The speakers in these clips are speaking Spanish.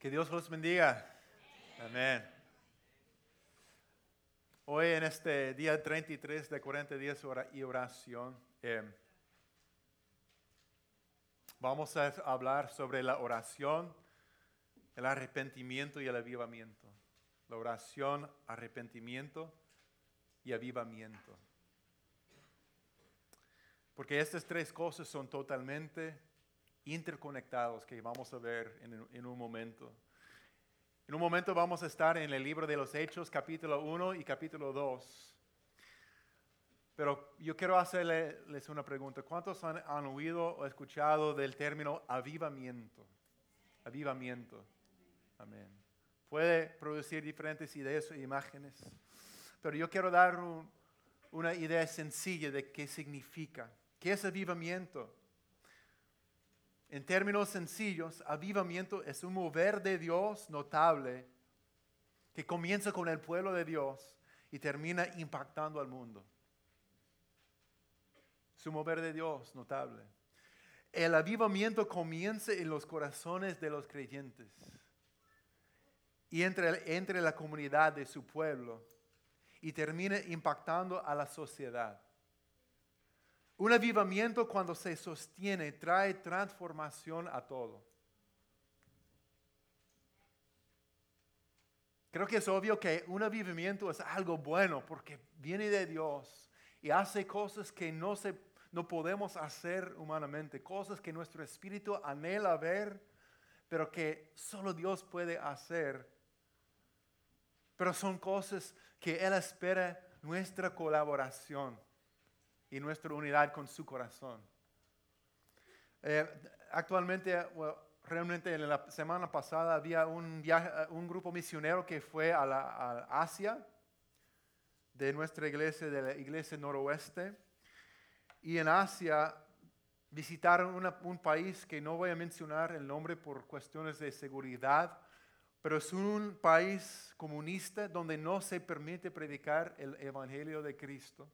Que Dios los bendiga. Amén. Hoy en este día 33 de 40 días y oración, eh, vamos a hablar sobre la oración, el arrepentimiento y el avivamiento. La oración, arrepentimiento y avivamiento. Porque estas tres cosas son totalmente interconectados que vamos a ver en, un momento. En un momento vamos a estar en el libro de los Hechos, capítulo 1 y capítulo 2. Pero yo quiero hacerles una pregunta. ¿Cuántos han, oído o escuchado del término avivamiento? Avivamiento. Amén. Puede producir diferentes ideas e imágenes. Pero yo quiero dar una idea sencilla de qué significa. ¿Qué es avivamiento? En términos sencillos, avivamiento es un mover de Dios notable que comienza con el pueblo de Dios y termina impactando al mundo. Es un mover de Dios notable. El avivamiento comienza en los corazones de los creyentes y entre, entre la comunidad de su pueblo y termina impactando a la sociedad. Un avivamiento cuando se sostiene trae transformación a todo. Creo que es obvio que un avivamiento es algo bueno porque viene de Dios y hace cosas que no, se, no podemos hacer humanamente, cosas que nuestro espíritu anhela ver, pero que solo Dios puede hacer. Pero son cosas que Él espera nuestra colaboración y nuestra unidad con su corazón. Eh, actualmente, realmente en la semana pasada había un, viaje, un grupo misionero que fue a, la, Asia de nuestra iglesia, de la iglesia noroeste. Y en Asia visitaron un país que no voy a mencionar el nombre por cuestiones de seguridad, pero es un país comunista donde no se permite predicar el Evangelio de Cristo.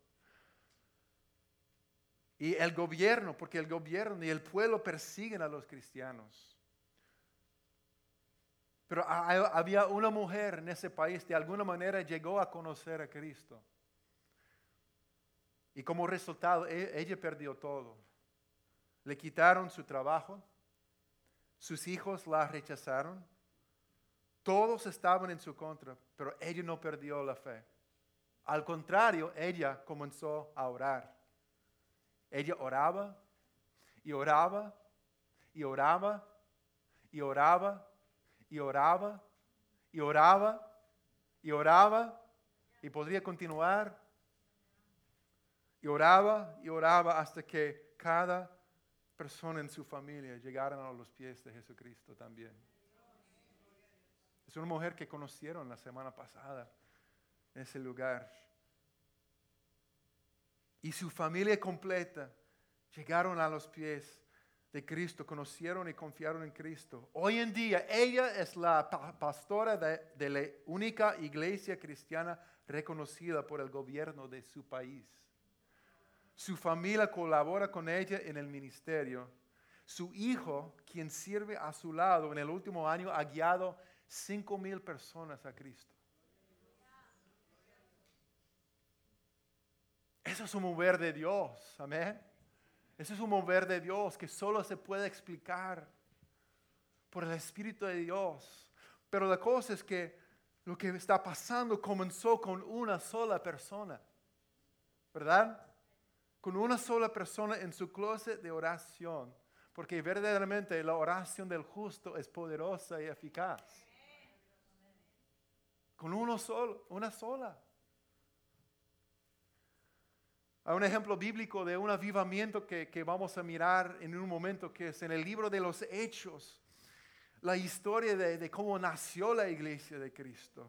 Y el gobierno, porque el gobierno y el pueblo persiguen a los cristianos. Pero había una mujer en ese país, de alguna manera llegó a conocer a Cristo. Y como resultado, e, ella perdió todo. Le quitaron su trabajo, sus hijos la rechazaron, todos estaban en su contra, pero ella no perdió la fe. Al contrario, ella comenzó a orar. Ella oraba y oraba y oraba y oraba y oraba y oraba y oraba y podría continuar y oraba y oraba hasta que cada persona en su familia llegaran a los pies de Jesucristo también. Es una mujer que conocieron la semana pasada en ese lugar y su familia completa llegaron a los pies de Cristo, conocieron y confiaron en Cristo. Hoy en día ella es la pastora de, la única iglesia cristiana reconocida por el gobierno de su país. Su familia colabora con ella en el ministerio. Su hijo, quien sirve a su lado en el último año, ha guiado cinco mil personas a Cristo. Eso es un mover de Dios, amén. Eso es un mover de Dios que solo se puede explicar por el Espíritu de Dios. Pero la cosa es que lo que está pasando comenzó con una sola persona, ¿verdad? Con una sola persona en su closet de oración. Porque verdaderamente la oración del justo es poderosa y eficaz. Con uno solo, una sola. Hay un ejemplo bíblico de un avivamiento que, vamos a mirar en un momento, que es en el libro de los Hechos, la historia de, cómo nació la iglesia de Cristo.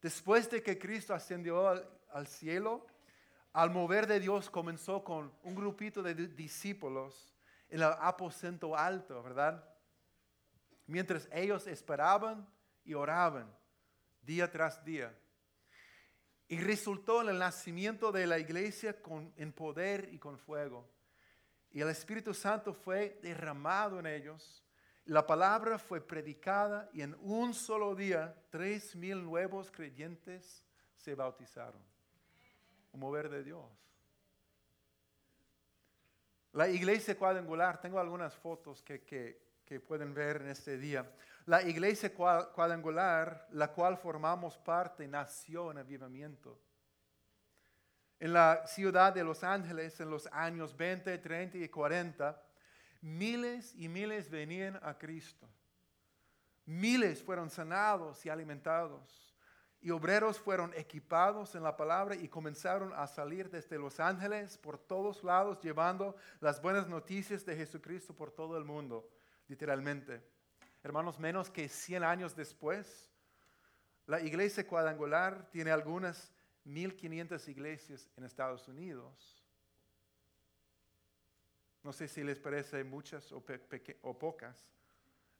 Después de que Cristo ascendió al, cielo, al mover de Dios comenzó con un grupito de discípulos en el aposento alto, ¿verdad? Mientras ellos esperaban y oraban día tras día. Y resultó en el nacimiento de la iglesia con, en poder y con fuego. Y el Espíritu Santo fue derramado en ellos. La palabra fue predicada y en un solo día tres mil nuevos creyentes se bautizaron. Un mover de Dios. La iglesia cuadrangular, tengo algunas fotos que, que pueden ver en este día. La iglesia cuadrangular, la cual formamos parte, nació en avivamiento. En la ciudad de Los Ángeles, en los años 20, 30 y 40, miles y miles venían a Cristo. Miles fueron sanados y alimentados. Y obreros fueron equipados en la palabra y comenzaron a salir desde Los Ángeles por todos lados llevando las buenas noticias de Jesucristo por todo el mundo, literalmente. Hermanos, menos que 100 años después, la iglesia cuadrangular tiene algunas 1500 iglesias en Estados Unidos. No sé si les parece muchas o, pocas,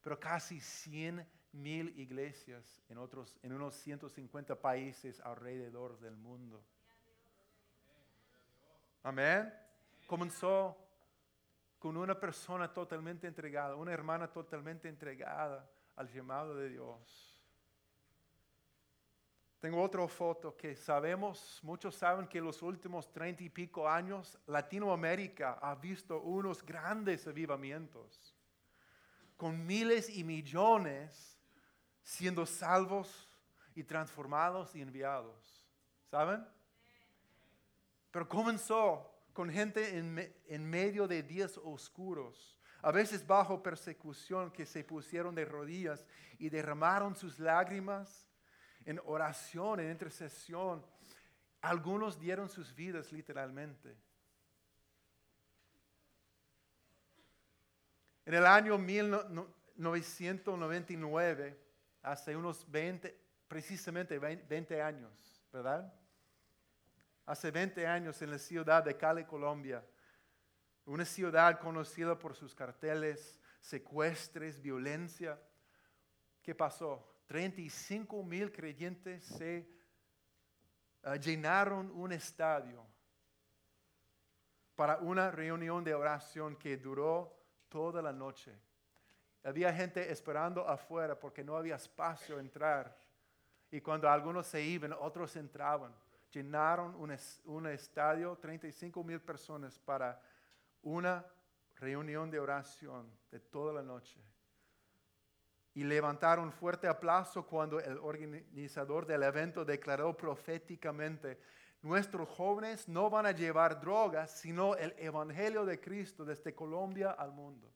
pero casi 100 mil iglesias en, otros, en unos 150 países alrededor del mundo. Amén. Comenzó con una persona totalmente entregada, una hermana totalmente entregada al llamado de Dios. Tengo otra foto que sabemos, muchos saben que los últimos treinta y pico años Latinoamérica ha visto unos grandes avivamientos, con miles y millones siendo salvos y transformados y enviados. ¿Saben? Pero comenzó con gente en, medio de días oscuros, a veces bajo persecución, que se pusieron de rodillas y derramaron sus lágrimas en oración, en intercesión. Algunos dieron sus vidas literalmente. En el año 1999, hace unos 20, precisamente 20 años, ¿verdad? Hace 20 años en la ciudad de Cali, Colombia, una ciudad conocida por sus carteles, secuestres, violencia. ¿Qué pasó? 35 mil creyentes se ah, llenaron un estadio para una reunión de oración que duró toda la noche. Había gente esperando afuera porque no había espacio a entrar. Y cuando algunos se iban, otros entraban. Llenaron un, estadio, 35 mil personas para una reunión de oración de toda la noche y levantaron fuerte aplauso cuando el organizador del evento declaró proféticamente, nuestros jóvenes no van a llevar drogas, sino el Evangelio de Cristo desde Colombia al mundo.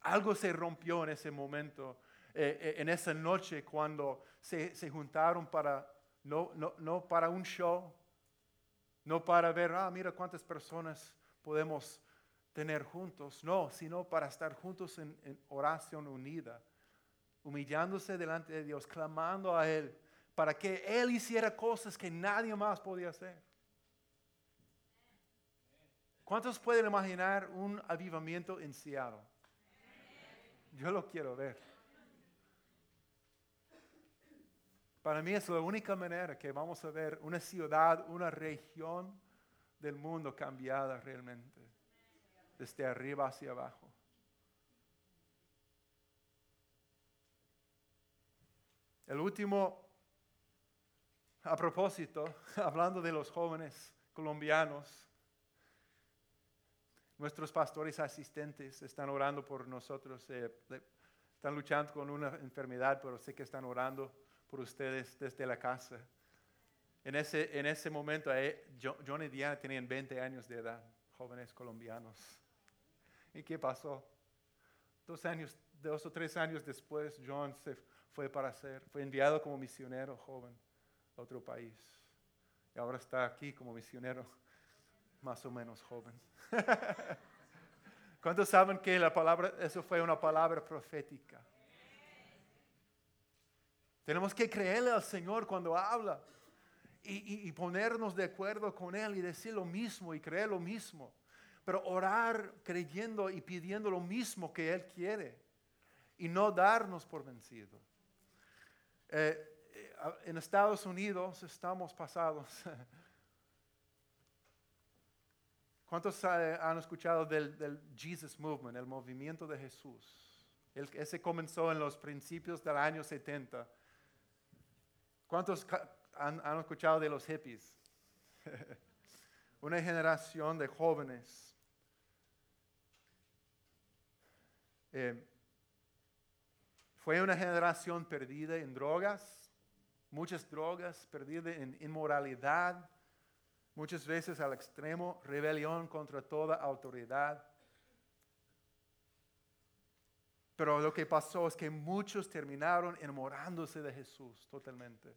Algo se rompió en ese momento, eh, eh, en esa noche cuando se, juntaron para, no, no, para un show, no para ver, ah, mira cuántas personas podemos tener juntos, no, sino para estar juntos en oración unida humillándose delante de Dios, clamando a Él para que Él hiciera cosas que nadie más podía hacer. ¿Cuántos pueden imaginar un avivamiento en Seattle? Yo lo quiero ver. Para mí es la única manera que vamos a ver una ciudad, una región del mundo cambiada realmente, desde arriba hacia abajo. El último, a propósito, hablando de los jóvenes colombianos, nuestros pastores asistentes están orando por nosotros, eh, están luchando con una enfermedad, pero sé que están orando por ustedes desde la casa. En ese, en ese momento, John y Diana tenían 20 años de edad, jóvenes colombianos. ¿Y qué pasó? Dos años, dos o tres años después, John se fue para ser, fue enviado como misionero joven a otro país. Y ahora está aquí como misionero más o menos joven. ¿Cuántos saben que la palabra, eso fue una palabra profética? Tenemos que creerle al Señor cuando habla y, y, ponernos de acuerdo con Él y decir lo mismo y creer lo mismo. Pero orar creyendo y pidiendo lo mismo que Él quiere y no darnos por vencidos. Eh, eh, en Estados Unidos estamos pasados. ¿Cuántos han escuchado del, Jesus Movement, el movimiento de Jesús? Ese comenzó en los principios del año 70. ¿Cuántos han escuchado de los hippies? Una generación de jóvenes. Eh, fue una generación perdida en drogas, muchas drogas, perdida en inmoralidad, muchas veces al extremo, rebelión contra toda autoridad. Pero lo que pasó es que muchos terminaron enamorándose de Jesús totalmente.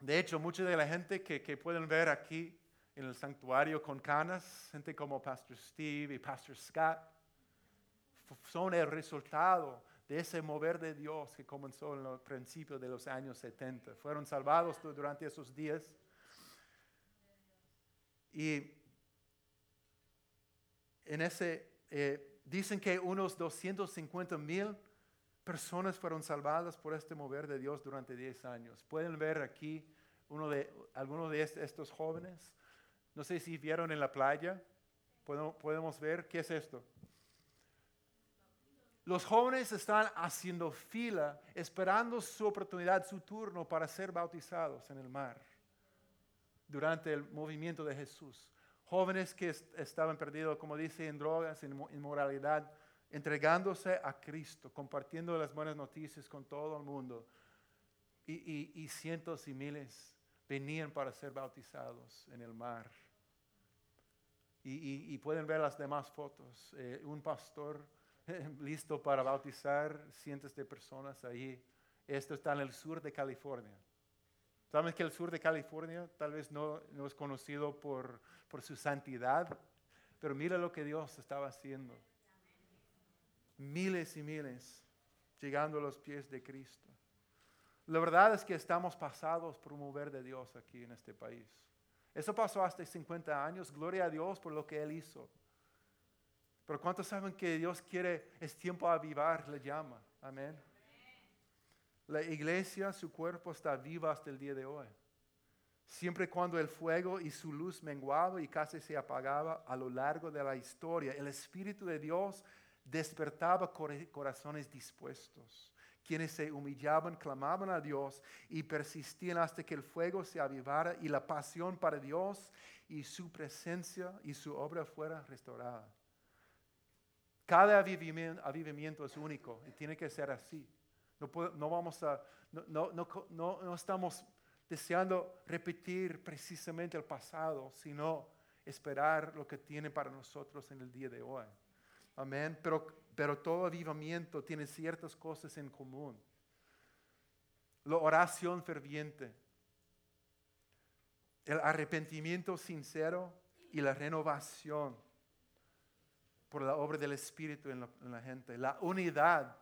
De hecho, mucha de la gente que, que pueden ver aquí en el santuario con canas, gente como Pastor Steve y Pastor Scott, son el resultado de ese mover de Dios que comenzó en los principios de los años 70. Fueron salvados du- durante esos días. Y en ese, eh, dicen que unos 250 mil personas fueron salvadas por este mover de Dios durante 10 años. Pueden ver aquí uno de, algunos de est- estos jóvenes. No sé si vieron en la playa. Podemos ver, ¿qué es esto? Los jóvenes están haciendo fila, esperando su oportunidad, su turno para ser bautizados en el mar durante el movimiento de Jesús. Jóvenes que est- estaban perdidos, como dice, en drogas, en inmo- inmoralidad, entregándose a Cristo, compartiendo las buenas noticias con todo el mundo. Y, cientos y miles venían para ser bautizados en el mar. Y, pueden ver las demás fotos. Eh, un pastor listo para bautizar cientos de personas ahí. Esto está en el sur de California. ¿Saben que el sur de California tal vez no, no es conocido por, por su santidad? Pero mira lo que Dios estaba haciendo. Miles y miles llegando a los pies de Cristo. La verdad es que estamos pasados por un mover de Dios aquí en este país. Eso pasó hasta 50 años. Gloria a Dios por lo que Él hizo. Pero ¿cuántos saben que Dios quiere, es tiempo a avivar la llama? Amén. La iglesia, su cuerpo está viva hasta el día de hoy. Siempre cuando el fuego y su luz menguaba y casi se apagaba a lo largo de la historia, el Espíritu de Dios despertaba corazones dispuestos, quienes se humillaban, clamaban a Dios y persistían hasta que el fuego se avivara y la pasión para Dios y su presencia y su obra fuera restaurada. Cada avivamiento es único y tiene que ser así. No, no vamos a, no, no- no estamos deseando repetir precisamente el pasado, sino esperar lo que tiene para nosotros en el día de hoy. Amén. Pero, pero todo avivamiento tiene ciertas cosas en común. La oración ferviente, el arrepentimiento sincero y la renovación por la obra del Espíritu en la, en la gente, la unidad,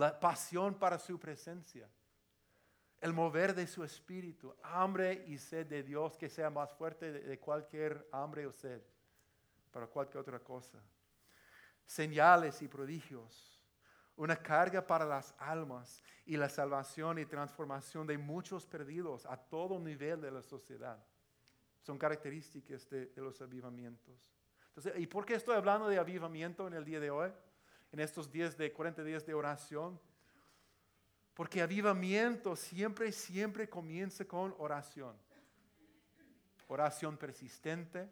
la pasión para su presencia, el mover de su Espíritu, hambre y sed de Dios que sea más fuerte de, cualquier hambre o sed, para cualquier otra cosa. Señales y prodigios, una carga para las almas y la salvación y transformación de muchos perdidos a todo nivel de la sociedad. Son características de, de los avivamientos. Entonces, ¿y por qué estoy hablando de avivamiento en el día de hoy? En estos días de 40 días de oración. Porque avivamiento siempre, siempre comienza con oración. Oración persistente,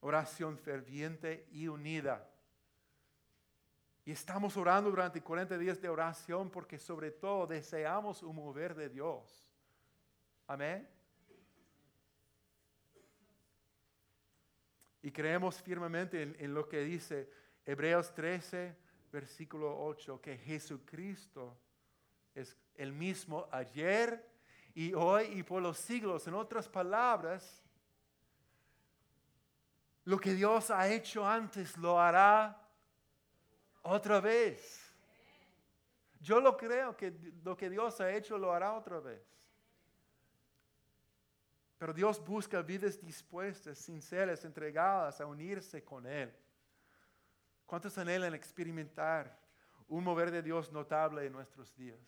oración ferviente y unida. Y estamos orando durante 40 días de oración porque sobre todo deseamos un mover de Dios. Amén. Y creemos firmemente en, en lo que dice Hebreos 13, versículo 8, que Jesucristo es el mismo ayer y hoy y por los siglos. En otras palabras, lo que Dios ha hecho antes lo hará otra vez. Yo lo creo que lo que Dios ha hecho lo hará otra vez. Pero Dios busca vidas dispuestas, sinceras, entregadas a unirse con Él. ¿Cuántos anhelan experimentar un mover de Dios notable en nuestros días?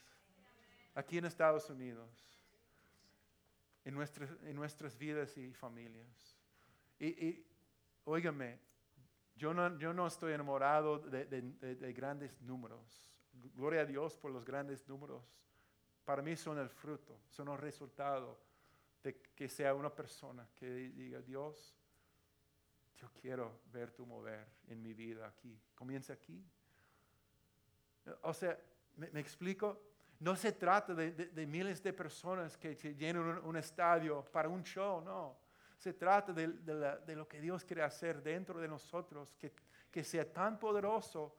Aquí en Estados Unidos, en nuestras, en nuestras vidas y familias. Y, y óigame, Yo no, yo no estoy enamorado de, de- de grandes números. Gloria a Dios por los grandes números. Para mí son el fruto, son el resultado de que sea una persona que diga, Dios, yo quiero ver tu mover en mi vida aquí. Comienza aquí. O sea, ¿me, explico? No se trata de, de- miles de personas que, llenan un, un estadio para un show, no. Se trata de, de lo que Dios quiere hacer dentro de nosotros, que, que sea tan poderoso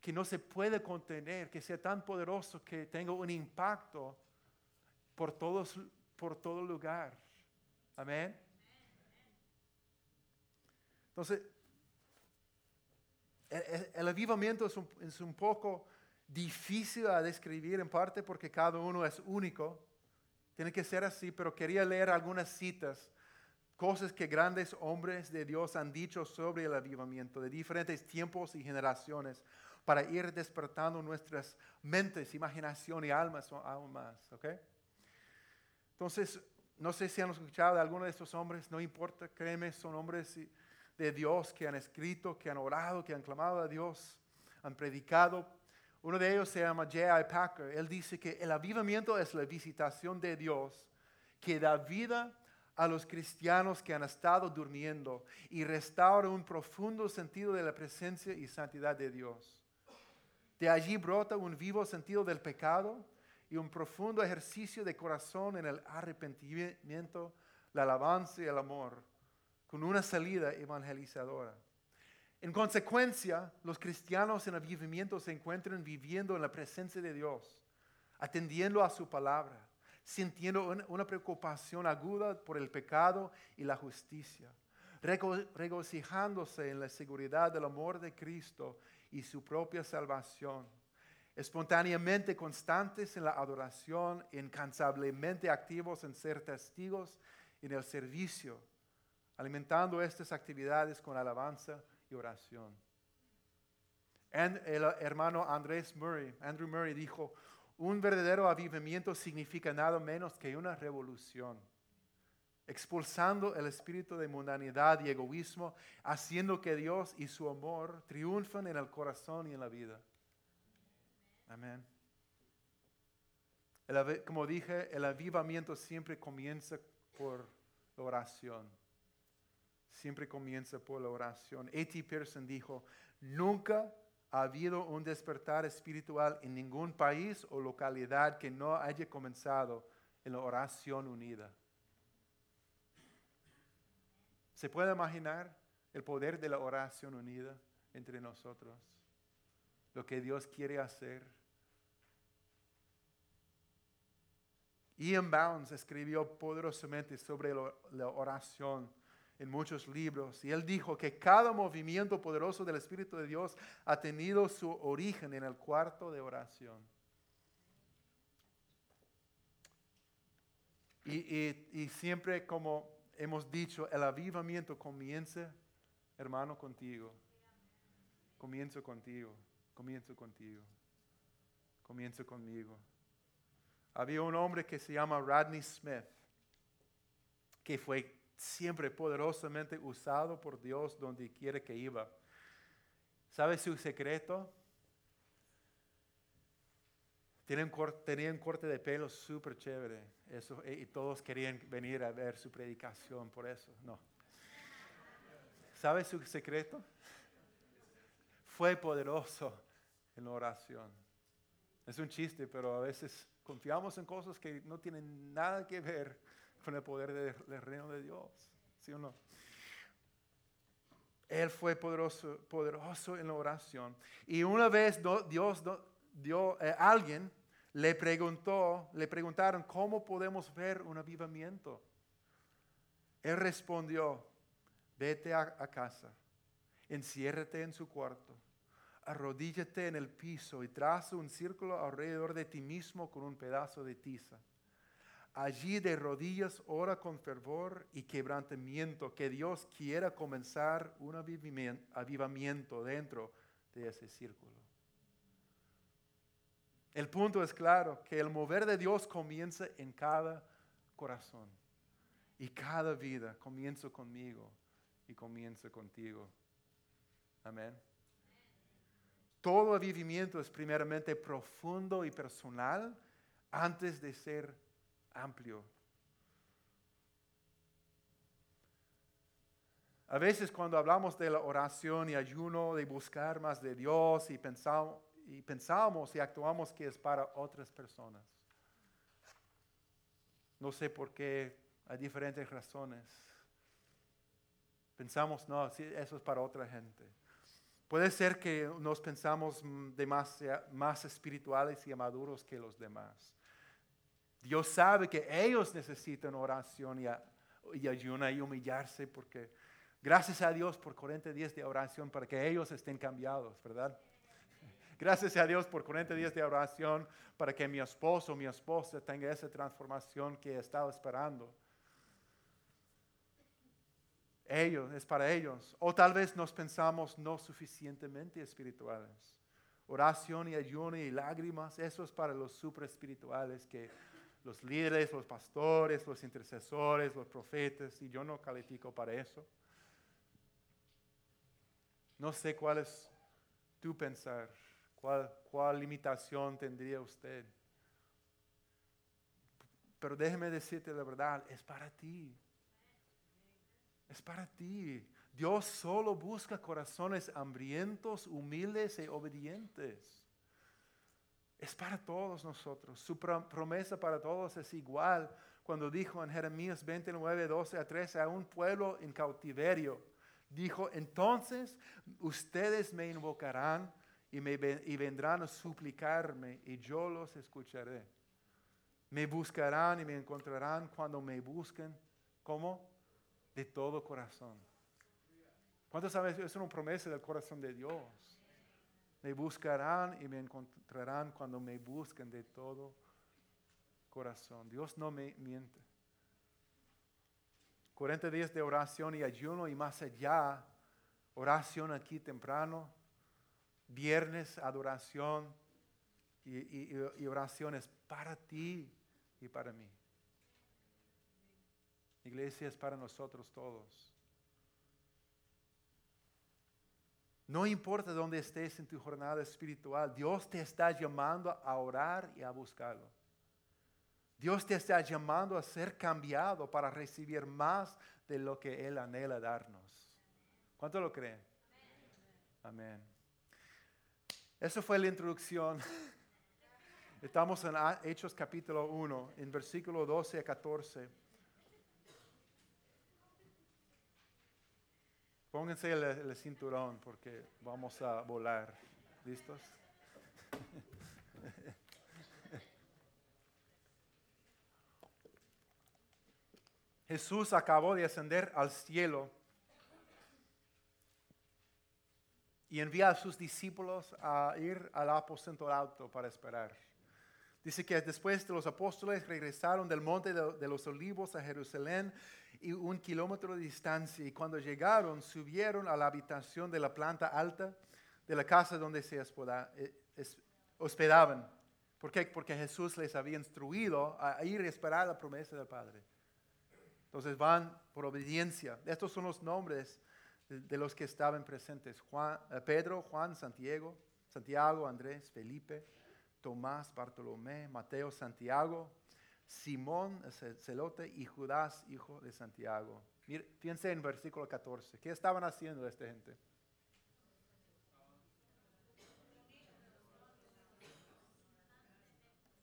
que no se puede contener, que sea tan poderoso que tenga un impacto por, todos, por todo lugar. Amén. Entonces, el, el- el avivamiento es un, poco difícil a describir en parte porque cada uno es único. Tiene que ser así, pero quería leer algunas citas, cosas que grandes hombres de Dios han dicho sobre el avivamiento de diferentes tiempos y generaciones para ir despertando nuestras mentes, imaginación y almas aún más. ¿ok? Entonces, no sé si han escuchado de alguno de estos hombres, no importa, créeme, son hombres de Dios que han escrito, que han orado, que han clamado a Dios, han predicado. Uno de ellos se llama J.I. Packer. Él dice que el avivamiento es la visitación de Dios que da vida a los cristianos que han estado durmiendo y restaura un profundo sentido de la presencia y santidad de Dios. De allí brota un vivo sentido del pecado y un profundo ejercicio de corazón en el arrepentimiento, la alabanza y el amor, con una salida evangelizadora. En consecuencia, los cristianos en avivamiento se encuentran viviendo en la presencia de Dios, atendiendo a su palabra, sintiendo un- una preocupación aguda por el pecado y la justicia, rego- regocijándose en la seguridad del amor de Cristo y su propia salvación, espontáneamente constantes en la adoración, incansablemente activos en ser testigos en el servicio, alimentando estas actividades con alabanza y oración. El hermano Andrés Murray, Andrew Murray dijo, un verdadero avivamiento significa nada menos que una revolución, expulsando el espíritu de mundanidad y egoísmo, haciendo que Dios y su amor triunfen en el corazón y en la vida. Amén. Como dije, el avivamiento siempre comienza por la oración. Siempre comienza por la oración. A.T. Pearson dijo, nunca ha habido un despertar espiritual en ningún país o localidad que no haya comenzado en la oración unida. ¿Se puede imaginar el poder de la oración unida entre nosotros? Lo que Dios quiere hacer. Ian Bounds escribió poderosamente sobre la oración en muchos libros y él dijo que cada movimiento poderoso del Espíritu de Dios ha tenido su origen en el cuarto de oración. Y, y- y siempre como hemos dicho, el avivamiento comienza, hermano, contigo. Comienzo contigo, comienzo contigo, comienzo conmigo. Había un hombre que se llama Rodney Smith, que fue siempre poderosamente usado por Dios donde quiera que iba. ¿Sabe su secreto? Tenía un, corte de pelo súper chévere. Eso, y y todos querían venir a ver su predicación por eso. No. ¿Sabe su secreto? Fue poderoso en la oración. Es un chiste, pero a veces confiamos en cosas que no tienen nada que ver con el poder de- del reino de Dios. ¿Sí o no? Él fue poderoso, en la oración. Y una vez Dios dio, eh, alguien le preguntó, le preguntaron cómo podemos ver un avivamiento. Él respondió, vete a, a casa, enciérrate en su cuarto, arrodíllate en el piso y traza un círculo alrededor de ti mismo con un pedazo de tiza. Allí de rodillas ora con fervor y quebrantamiento que Dios quiera comenzar un avivamien- avivamiento dentro de ese círculo. El punto es claro, que el mover de Dios comienza en cada corazón y cada vida. Comienza conmigo y comienza contigo. Amén. Todo avivamiento es primeramente profundo y personal antes de ser amplio. A veces cuando hablamos de la oración y ayuno, de buscar más de Dios y pensamos y, pensamos y actuamos que es para otras personas. No sé por qué, hay diferentes razones. Pensamos, no, eso es para otra gente. Puede ser que nos pensamos demasiado, más espirituales y maduros que los demás. Dios sabe que ellos necesitan oración y, ayuno y humillarse porque Gracias a Dios por 40 días de oración para que ellos estén cambiados, ¿verdad? Gracias a Dios por 40 días de oración para que mi esposo o mi esposa tenga esa transformación que he estado esperando. Ellos, es para ellos. O tal vez nos pensamos no suficientemente espirituales. Oración y ayuno y lágrimas, eso es para los super espirituales que los líderes, los pastores, los intercesores, los profetas, y yo no califico para eso. No sé cuál es tu pensar, cuál, cuál limitación tendría usted. Pero déjeme decirte la verdad, es para ti. Es para ti. Dios solo busca corazones hambrientos, humildes y obedientes. Es para todos nosotros. Su promesa para todos es igual cuando dijo en Jeremías 29, 12 a 13 a un pueblo en cautiverio Dijo, entonces ustedes me invocarán y, me, y vendrán a suplicarme y yo los escucharé. Me buscarán y me encontrarán cuando me busquen. ¿Cómo? De todo corazón. ¿Cuántos saben? Es una promesa del corazón de Dios. Me buscarán y me encontrarán cuando me busquen de todo corazón. Dios no me miente. 40 días de oración y ayuno y más allá, oración aquí temprano, viernes adoración y, oraciones para ti y para mí. Iglesia es para nosotros todos. No importa dónde estés en tu jornada espiritual, Dios te está llamando a orar y a buscarlo. Dios te está llamando a ser cambiado para recibir más de lo que Él anhela darnos. ¿Cuánto lo creen? Amén. Esa fue la introducción. Estamos en Hechos capítulo 1, en versículo 12 a 14. Pónganse el, cinturón porque vamos a volar. ¿Listos? Jesús acabó de ascender al cielo y envía a sus discípulos a ir al aposento alto para esperar. Dice que después de los apóstoles regresaron del monte de, los olivos a Jerusalén y un kilómetro de distancia y cuando llegaron subieron a la habitación de la planta alta de la casa donde se eh, hospedaban. ¿Por qué? Porque Jesús les había instruido a ir a esperar la promesa del Padre. Entonces van por obediencia. Estos son los nombres de, los que estaban presentes. Juan, eh, Pedro, Juan, Santiago, Santiago, Andrés, Felipe, Tomás, Bartolomé, Mateo, Santiago, Simón, celote y Judas, hijo de Santiago. fíjense en versículo 14. ¿Qué estaban haciendo esta gente?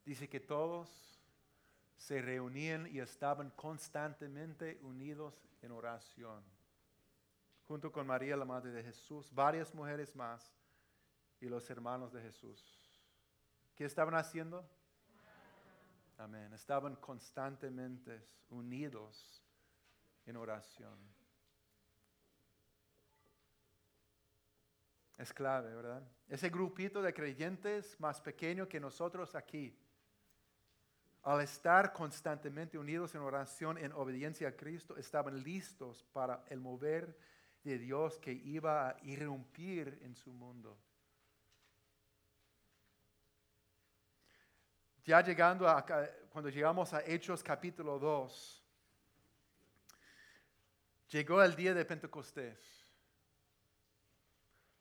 Dice que todos se reunían y estaban constantemente unidos en oración, junto con María, la Madre de Jesús, varias mujeres más y los hermanos de Jesús. ¿Qué estaban haciendo? Amén. Estaban constantemente unidos en oración. Es clave, ¿verdad? Ese grupito de creyentes más pequeño que nosotros aquí al estar constantemente unidos en oración, en obediencia a Cristo, estaban listos para el mover de Dios que iba a irrumpir en su mundo. Ya llegando a, cuando llegamos a Hechos capítulo 2, llegó el día de Pentecostés.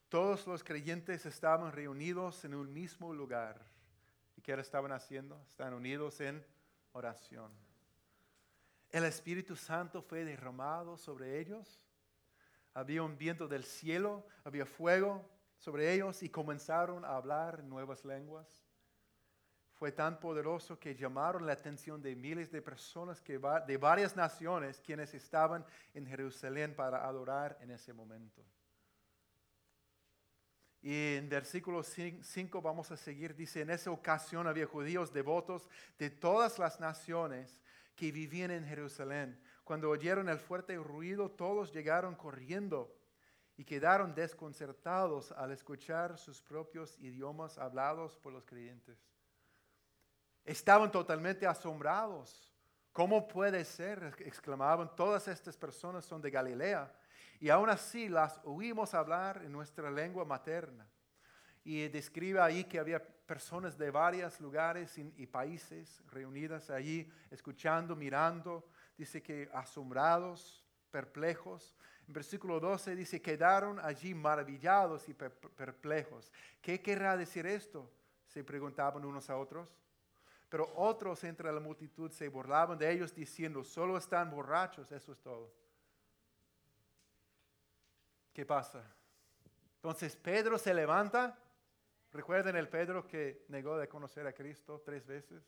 todos los creyentes estaban reunidos en un mismo lugar. ¿Y qué estaban haciendo? Estaban unidos en oración. El Espíritu Santo fue derramado sobre ellos. Había un viento del cielo, había fuego sobre ellos y comenzaron a hablar nuevas lenguas. Fue tan poderoso que llamaron la atención de miles de personas de varias naciones quienes estaban en Jerusalén para adorar en ese momento. Y en versículo 5 vamos a seguir, dice, en esa ocasión había judíos devotos de todas las naciones que vivían en Jerusalén. Cuando oyeron el fuerte ruido, todos llegaron corriendo y quedaron desconcertados al escuchar sus propios idiomas hablados por los creyentes. Estaban totalmente asombrados. ¿Cómo puede ser? exclamaban, todas estas personas son de Galilea y aún así las oímos hablar en nuestra lengua materna. Y describe ahí que había personas de varios lugares y países reunidas allí, escuchando, mirando, dice que asombrados, perplejos. En versículo 12 dice, quedaron allí maravillados y perplejos. ¿Qué querrá decir esto? Se preguntaban unos a otros. Pero otros entre la multitud se burlaban de ellos diciendo, solo están borrachos, eso es todo. ¿Qué pasa? Entonces Pedro se levanta. ¿Recuerden el Pedro que negó de conocer a Cristo tres veces?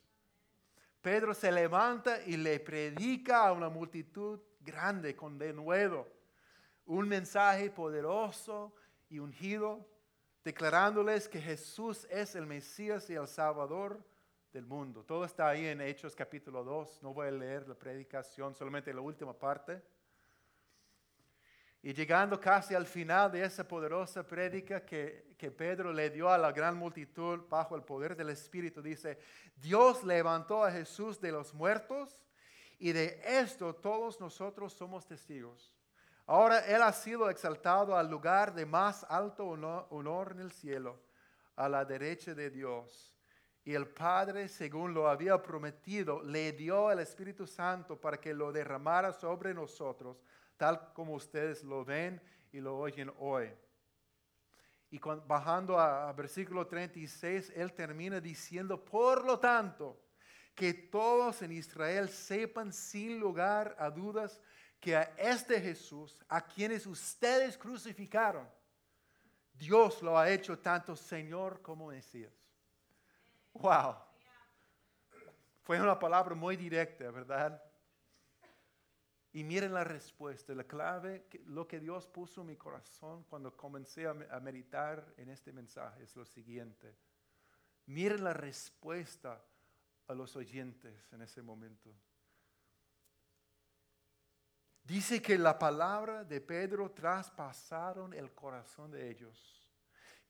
Pedro se levanta y le predica a una multitud grande con denuedo un mensaje poderoso y ungido, declarándoles que Jesús es el Mesías y el Salvador del mundo. Todo está ahí en Hechos capítulo 2. No voy a leer la predicación, solamente la última parte. Y llegando casi al final de esa poderosa prédica que, que, Pedro le dio a la gran multitud bajo el poder del Espíritu, dice, Dios levantó a Jesús de los muertos y de esto todos nosotros somos testigos. Ahora Él ha sido exaltado al lugar de más alto honor en el cielo, a la derecha de Dios. Y el Padre, según lo había prometido, le dio el Espíritu Santo para que lo derramara sobre nosotros tal como ustedes lo ven y lo oyen hoy. Y bajando a, versículo 36, él termina diciendo, por lo tanto, que todos en Israel sepan sin lugar a dudas que a este Jesús, a quienes ustedes crucificaron, Dios lo ha hecho tanto Señor como Mesías. Wow. Fue una palabra muy directa, ¿verdad? Y miren la respuesta, la clave, lo que Dios puso en mi corazón cuando comencé a, meditar en este mensaje es lo siguiente. Miren la respuesta a los oyentes en ese momento. Dice que la palabra de Pedro traspasaron el corazón de ellos,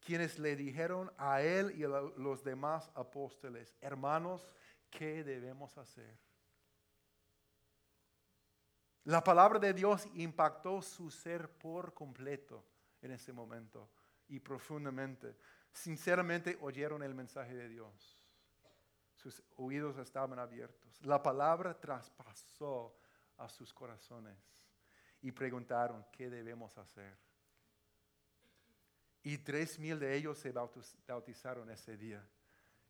quienes le dijeron a él y a los demás apóstoles, hermanos, ¿qué debemos hacer? La palabra de Dios impactó su ser por completo en ese momento y profundamente. Sinceramente oyeron el mensaje de Dios. Sus oídos estaban abiertos. La palabra traspasó a sus corazones y preguntaron, ¿qué debemos hacer? Y tres mil de ellos se bautizaron ese día.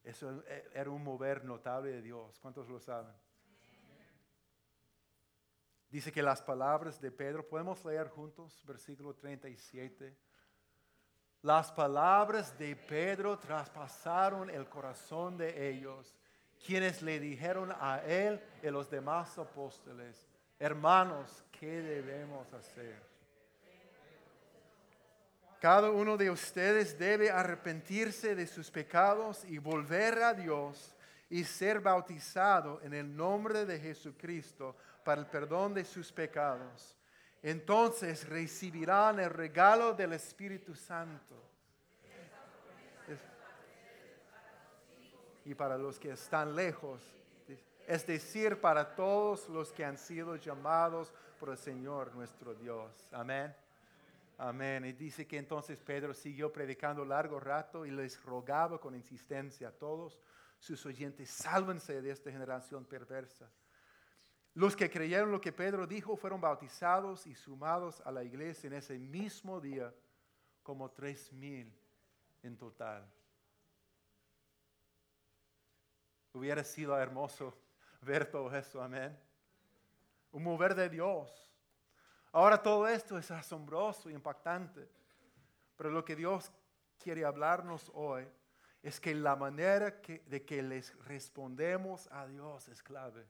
Eso era un mover notable de Dios. ¿Cuántos lo saben? Dice que las palabras de Pedro, podemos leer juntos, versículo 37. Las palabras de Pedro traspasaron el corazón de ellos, quienes le dijeron a él y a los demás apóstoles, hermanos, ¿qué debemos hacer? Cada uno de ustedes debe arrepentirse de sus pecados y volver a Dios y ser bautizado en el nombre de Jesucristo para el perdón de sus pecados. Entonces recibirán el regalo del Espíritu Santo. Y para los que están lejos, es decir, para todos los que han sido llamados por el Señor nuestro Dios. Amén. Amén. Y dice que entonces Pedro siguió predicando largo rato y les rogaba con insistencia a todos sus oyentes, sálvense de esta generación perversa. Los que creyeron lo que Pedro dijo fueron bautizados y sumados a la iglesia en ese mismo día, como tres mil en total. Hubiera sido hermoso ver todo eso, amén. Un mover de Dios. Ahora todo esto es asombroso y impactante. Pero lo que Dios quiere hablarnos hoy es que la manera de que les respondemos a Dios es clave.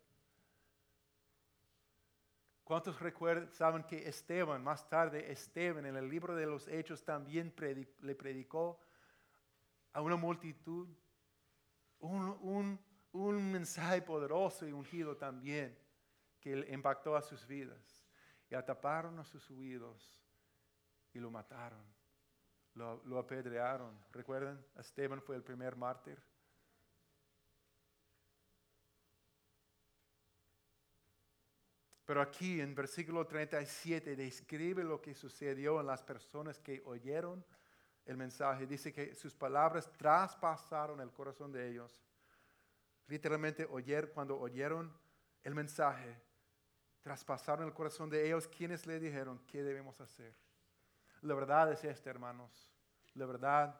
¿Cuántos recuerdan, saben que Esteban, más tarde Esteban en el libro de los Hechos también le predicó a una multitud un, un mensaje poderoso y ungido también que impactó a sus vidas? Y ataparon a sus oídos y lo mataron lo, apedrearon. ¿Recuerdan? Esteban fue el primer mártir. Pero aquí en versículo 37 describe lo que sucedió en las personas que oyeron el mensaje. Dice que sus palabras traspasaron el corazón de ellos. Literalmente oyer, cuando oyeron el mensaje, traspasaron el corazón de ellos. quienes le dijeron qué debemos hacer? La verdad es esta, hermanos. La verdad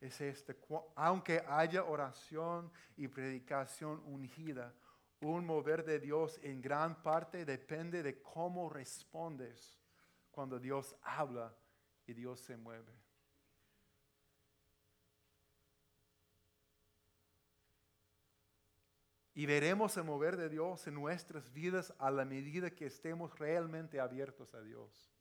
es esta. Aunque haya oración y predicación ungida, un mover de Dios en gran parte depende de cómo respondes cuando Dios habla y Dios se mueve. Y veremos el mover de Dios en nuestras vidas a la medida que estemos realmente abiertos a Dios.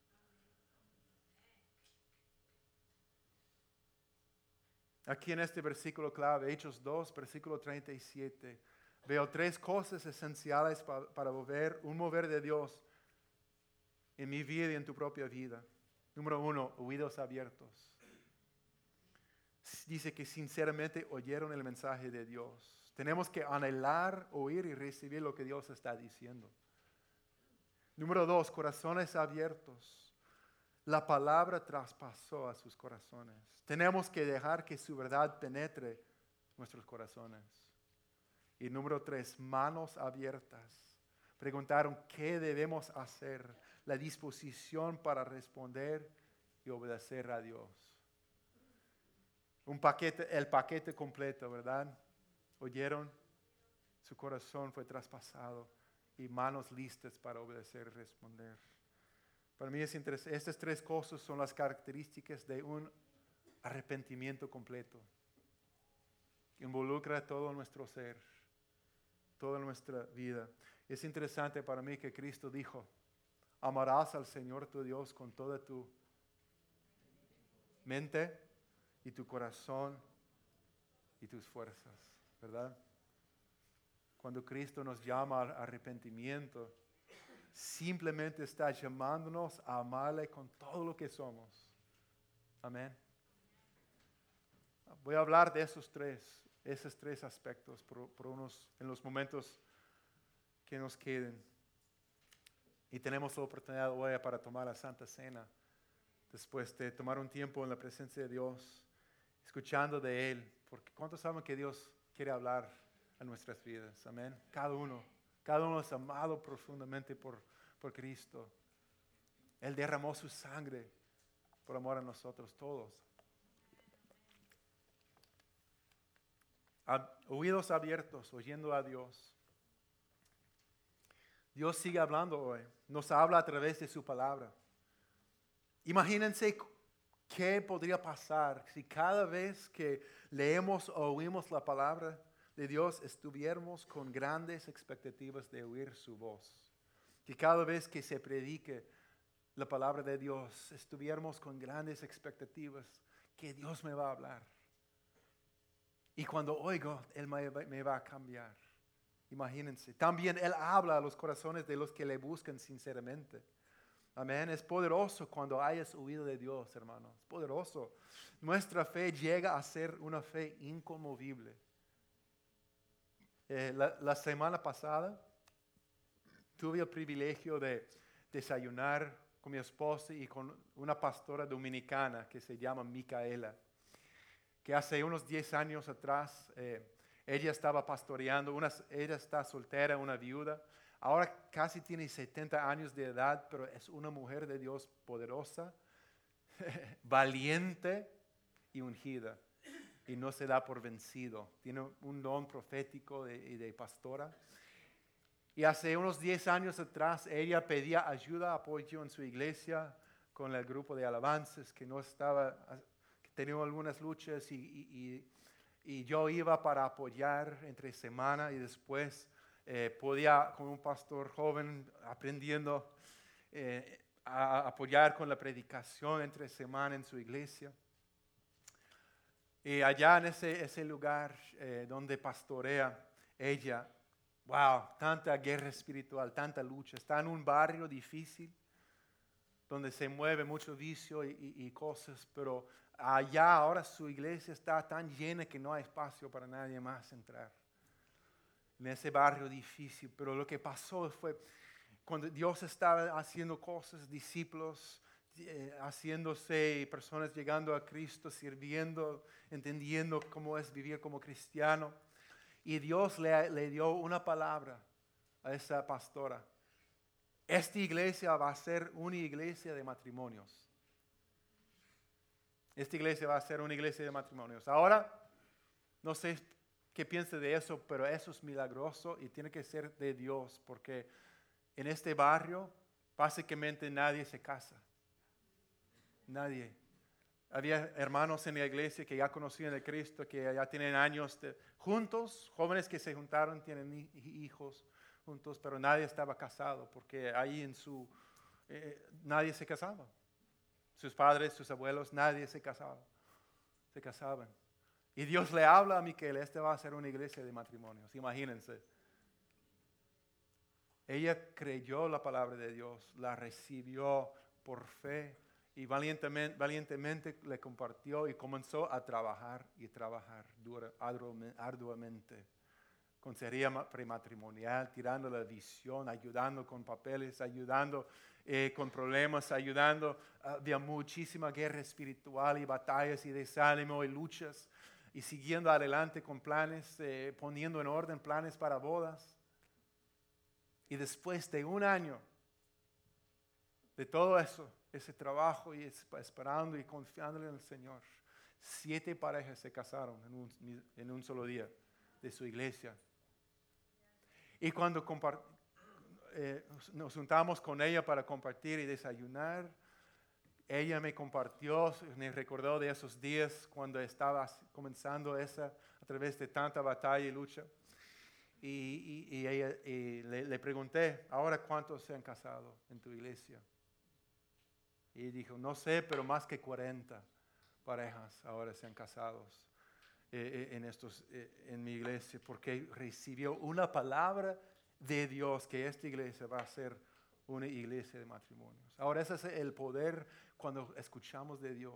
Aquí en este versículo clave, Hechos 2, versículo 37, veo tres cosas esenciales para, mover, un mover de Dios en mi vida y en tu propia vida. Número uno, oídos abiertos. Dice que sinceramente oyeron el mensaje de Dios. Tenemos que anhelar, oír y recibir lo que Dios está diciendo. Número dos, corazones abiertos. La palabra traspasó a sus corazones. Tenemos que dejar que su verdad penetre nuestros corazones. Y número tres, manos abiertas. Preguntaron qué debemos hacer, la disposición para responder y obedecer a Dios. Un paquete, el paquete completo, ¿verdad? Oyeron, su corazón fue traspasado y manos listas para obedecer y responder. Para mí es interesante, estas tres cosas son las características de un arrepentimiento completo. Involucra todo nuestro ser, toda nuestra vida. Es interesante para mí que Cristo dijo, amarás al Señor tu Dios con toda tu mente y tu corazón y tus fuerzas, ¿verdad? Cuando Cristo nos llama al arrepentimiento, simplemente está llamándonos a amarle con todo lo que somos. Amén. Voy a hablar de esos tres, esos tres aspectos por, en los momentos que nos queden. Y tenemos la oportunidad hoy para tomar la Santa Cena, después de tomar un tiempo en la presencia de Dios, escuchando de Él, porque ¿cuántos saben que Dios quiere hablar a nuestras vidas? Amén. Cada uno, cada uno es amado profundamente por, por Cristo. Él derramó su sangre por amor a nosotros todos. oídos abiertos, oyendo a Dios. Dios sigue hablando hoy, nos habla a través de su palabra. Imagínense qué podría pasar si cada vez que leemos o oímos la palabra de Dios estuviéramos con grandes expectativas de oír su voz. Que cada vez que se predique la palabra de Dios estuviéramos con grandes expectativas que Dios me va a hablar y cuando oigo, Él me, va a cambiar. Imagínense. También Él habla a los corazones de los que le buscan sinceramente. Amén. Es poderoso cuando hayas oído de Dios, hermanos. Es poderoso. Nuestra fe llega a ser una fe inconmovible. Eh, la, semana pasada tuve el privilegio de desayunar con mi esposa y con una pastora dominicana que se llama Micaela que hace unos 10 años atrás eh, ella estaba pastoreando, ella está soltera, una viuda, ahora casi tiene 70 años de edad, pero es una mujer de Dios poderosa, valiente y ungida y no se da por vencido. Tiene un don profético y de, pastora. Y hace unos 10 años atrás ella pedía ayuda, apoyo en su iglesia con el grupo de alabanzas que no estaba, que tenía algunas luchas y, yo iba para apoyar entre semana y después eh, podía, como un pastor joven, aprendiendo eh, a apoyar con la predicación entre semana en su iglesia. Y allá en ese, ese lugar eh, donde pastorea ella, wow, tanta guerra espiritual, tanta lucha. Está en un barrio difícil donde se mueve mucho vicio y, y, cosas, pero allá ahora su iglesia está tan llena que no hay espacio para nadie más entrar. En ese barrio difícil, pero lo que pasó fue cuando Dios estaba haciendo cosas, discípulos eh, haciéndose personas llegando a Cristo, sirviendo, entendiendo cómo es vivir como cristiano. Y Dios le, le dio una palabra a esa pastora. Esta iglesia va a ser una iglesia de matrimonios. Esta iglesia va a ser una iglesia de matrimonios. Ahora, no sé qué piensa de eso, pero eso es milagroso y tiene que ser de Dios, porque en este barrio básicamente nadie se casa. Nadie. Había hermanos en la iglesia que ya conocían a Cristo, que ya tienen años juntos, jóvenes que se juntaron, tienen hijos juntos, pero nadie estaba casado, porque ahí en su, eh, nadie se casaba. Sus padres, sus abuelos, nadie se casaba. Se casaban. Y Dios le habla a Miquel, este va a ser una iglesia de matrimonios, imagínense. Ella creyó la palabra de Dios, la recibió por fe y valientemente, valientemente le compartió y comenzó a trabajar y trabajar arduamente. Consejería prematrimonial, tirando la visión, ayudando con papeles, ayudando eh, con problemas, ayudando. Había muchísima guerra espiritual y batallas y desánimo y luchas y siguiendo adelante con planes, eh, poniendo en orden planes para bodas. Y después de un año de todo eso, ese trabajo y esperando y confiando en el Señor. Siete parejas se casaron en un, solo día de su iglesia. Y cuando eh, nos juntamos con ella para compartir y desayunar, ella me compartió, me recordó de esos días cuando estaba comenzando esa a través de tanta batalla y lucha. Y, ella, le, le pregunté, ahora cuántos se han casado en tu iglesia? Y dijo, no sé, pero más que 40 parejas ahora se han casado eh, eh, en, estos, eh, en mi iglesia, porque recibió una palabra de Dios que esta iglesia va a ser una iglesia de matrimonios. Ahora ese es el poder cuando escuchamos de Dios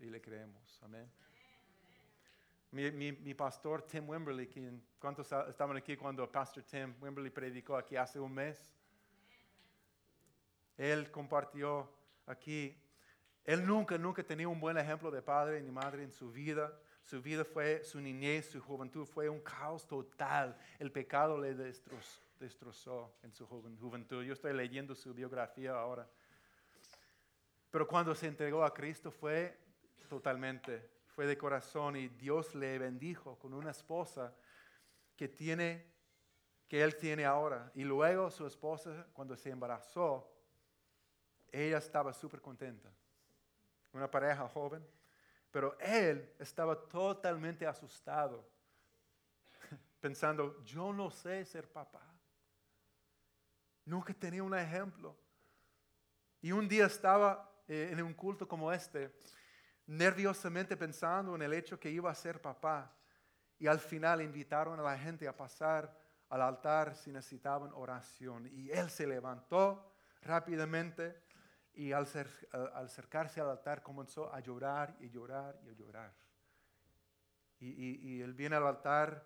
y le creemos. Amén. Mi, mi, pastor Tim Wimberly, ¿cuántos estaban aquí cuando Pastor Tim Wimberly predicó aquí hace un mes? Él compartió aquí, él nunca, nunca tenía un buen ejemplo de padre ni madre en su vida. Su vida fue, su niñez, su juventud fue un caos total. El pecado le destrozó, destrozó en su juventud. Yo estoy leyendo su biografía ahora. Pero cuando se entregó a Cristo fue totalmente, fue de corazón y Dios le bendijo con una esposa que tiene, que él tiene ahora. Y luego su esposa, cuando se embarazó, ella estaba súper contenta. Una pareja joven. Pero él estaba totalmente asustado, pensando, yo no sé ser papá. Nunca tenía un ejemplo. Y un día estaba eh, en un culto como este, nerviosamente pensando en el hecho que iba a ser papá. Y al final invitaron a la gente a pasar al altar si necesitaban oración. Y él se levantó rápidamente y al, acercarse al altar comenzó a llorar y llorar y llorar. Y, él viene al altar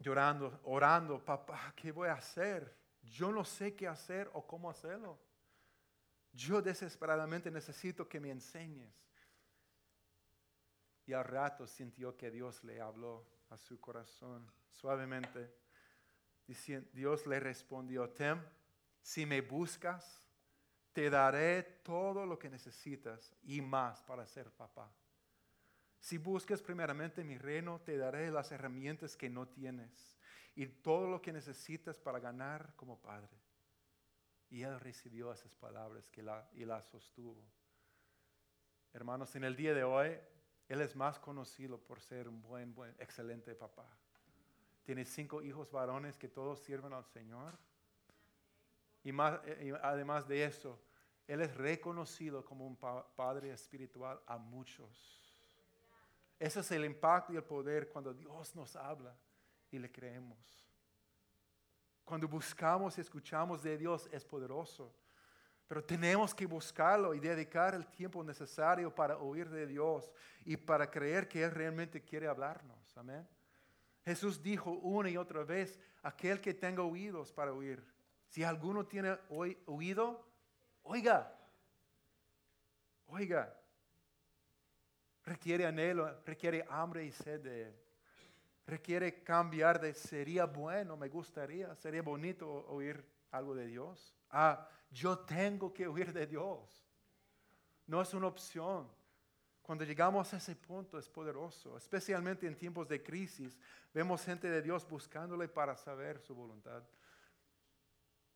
llorando, orando, papá, ¿qué voy a hacer? Yo no sé qué hacer o cómo hacerlo. Yo desesperadamente necesito que me enseñes. Y al rato sintió que Dios le habló a su corazón suavemente. Dios le respondió, Tem, si me buscas, te daré todo lo que necesitas y más para ser papá. Si buscas primeramente mi reino, te daré las herramientas que no tienes y todo lo que necesitas para ganar como padre. Y él recibió esas palabras la, y las sostuvo. Hermanos, en el día de hoy, él es más conocido por ser un buen, buen, excelente papá. Tiene cinco hijos varones que todos sirven al Señor. Y, y además de eso, él es reconocido como un padre espiritual a muchos. Ese es el impacto y el poder cuando Dios nos habla y le creemos. Cuando buscamos y escuchamos de Dios es poderoso. Pero tenemos que buscarlo y dedicar el tiempo necesario para oír de Dios y para creer que Él realmente quiere hablarnos. Amén. Jesús dijo una y otra vez, aquel que tenga oídos para oír. Si alguno tiene oído, oiga. Oiga. Requiere anhelo, requiere hambre y sed de Él requiere cambiar de sería bueno, me gustaría, sería bonito oír algo de Dios. Ah, yo tengo que oír de Dios. No es una opción. Cuando llegamos a ese punto es poderoso, especialmente en tiempos de crisis. Vemos gente de Dios buscándole para saber su voluntad.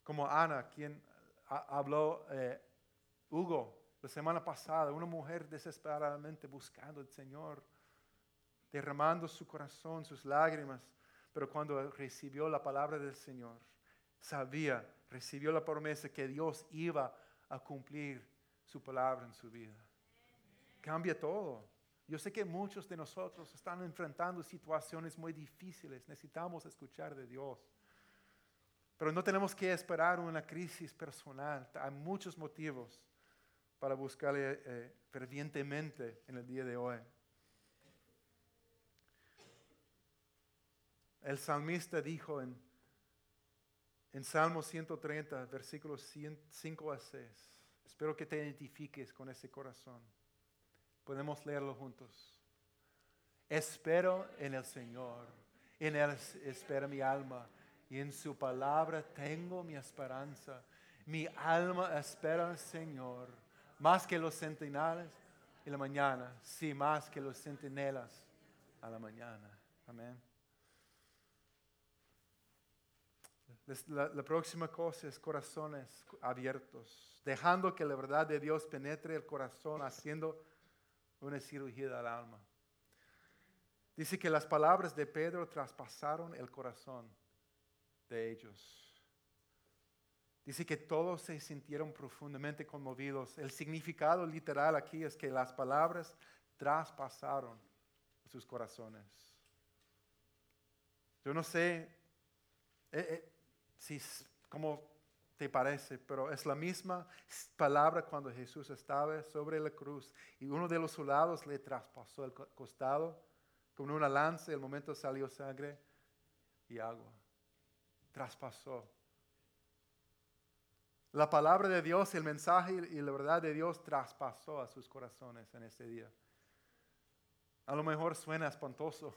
Como Ana, quien habló, eh, Hugo, la semana pasada, una mujer desesperadamente buscando al Señor derramando su corazón, sus lágrimas, pero cuando recibió la palabra del Señor, sabía, recibió la promesa que Dios iba a cumplir su palabra en su vida. Cambia todo. Yo sé que muchos de nosotros están enfrentando situaciones muy difíciles, necesitamos escuchar de Dios. Pero no tenemos que esperar una crisis personal. Hay muchos motivos para buscarle eh, fervientemente en el día de hoy. El salmista dijo en, en Salmo 130, versículos 5 a 6, espero que te identifiques con ese corazón. Podemos leerlo juntos. Espero en el Señor, en Él espera mi alma, y en su palabra tengo mi esperanza. Mi alma espera al Señor, más que los centinelas en la mañana, sí, más que los centinelas a la mañana. Amén. La, próxima cosa es corazones abiertos, dejando que la verdad de Dios penetre el corazón, haciendo una cirugía del alma. Dice que las palabras de Pedro traspasaron el corazón de ellos. Dice que todos se sintieron profundamente conmovidos. El significado literal aquí es que las palabras traspasaron sus corazones. Yo no sé, eh, eh, si, como te parece, pero es la misma palabra cuando Jesús estaba sobre la cruz y uno de los soldados le traspasó el costado con una lanza, el momento salió sangre y agua. Traspasó. La palabra de Dios, el mensaje y la verdad de Dios traspasó a sus corazones en ese día. A lo mejor suena espantoso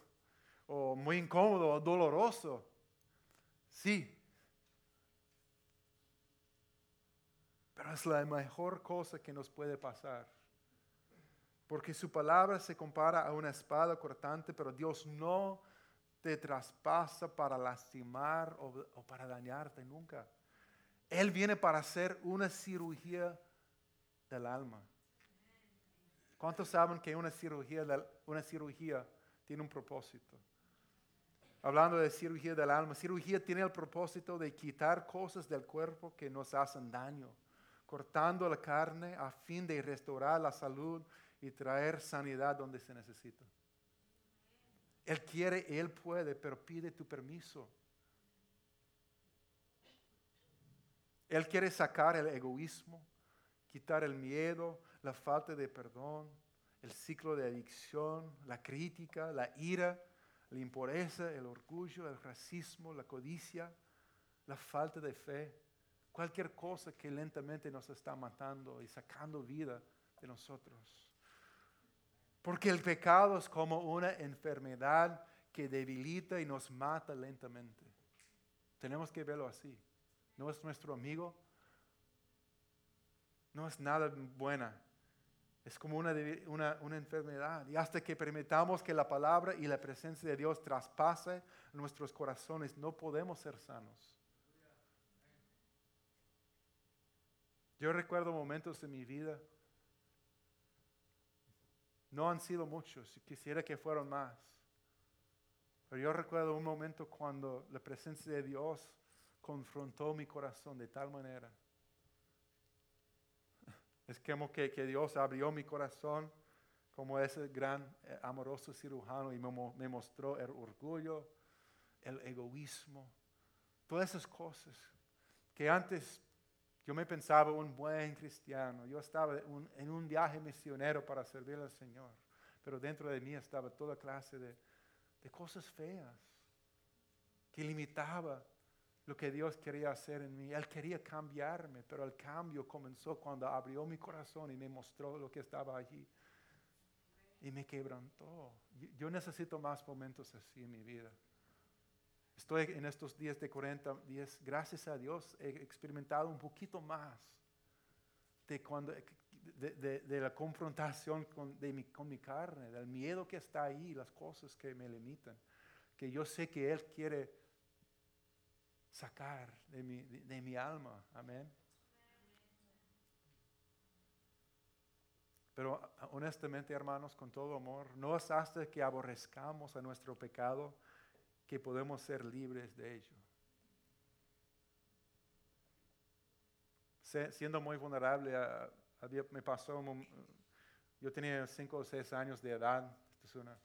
o muy incómodo o doloroso. Sí, Es la mejor cosa que nos puede pasar. Porque su palabra se compara a una espada cortante, pero Dios no te traspasa para lastimar o, para dañarte nunca. Él viene para hacer una cirugía del alma. ¿Cuántos saben que una cirugía, una cirugía tiene un propósito? Hablando de cirugía del alma, cirugía tiene el propósito de quitar cosas del cuerpo que nos hacen daño cortando la carne a fin de restaurar la salud y traer sanidad donde se necesita. Él quiere, Él puede, pero pide tu permiso. Él quiere sacar el egoísmo, quitar el miedo, la falta de perdón, el ciclo de adicción, la crítica, la ira, la impureza, el orgullo, el racismo, la codicia, la falta de fe cualquier cosa que lentamente nos está matando y sacando vida de nosotros. Porque el pecado es como una enfermedad que debilita y nos mata lentamente. Tenemos que verlo así. No es nuestro amigo, no es nada buena. Es como una, una, enfermedad. Y hasta que permitamos que la palabra y la presencia de Dios traspase nuestros corazones, no podemos ser sanos. Yo recuerdo momentos en mi vida, no han sido muchos, quisiera que fueran más. Pero yo recuerdo un momento cuando la presencia de Dios confrontó mi corazón de tal manera. Es como que, que Dios abrió mi corazón como ese gran eh, amoroso cirujano y me, me mostró el orgullo, el egoísmo, todas esas cosas que antes yo me pensaba un buen cristiano, yo estaba en un viaje misionero para servir al Señor, pero dentro de mí estaba toda clase de, de cosas feas que limitaba lo que Dios quería hacer en mí. Él quería cambiarme, pero el cambio comenzó cuando abrió mi corazón y me mostró lo que estaba allí. Y me quebrantó. Yo necesito más momentos así en mi vida. Estoy en estos días de 40 días, gracias a Dios, he experimentado un poquito más de, cuando, de, la confrontación con, mi, con mi carne, del miedo que está ahí, las cosas que me limitan. Que yo sé que Él quiere sacar de mi, de, mi alma. Amén. Pero honestamente, hermanos, con todo amor, no es hasta que aborrezcamos a nuestro pecado que podemos ser libres de ello. Siendo muy vulnerable, me pasó, yo tenía cinco o seis años de edad, es una,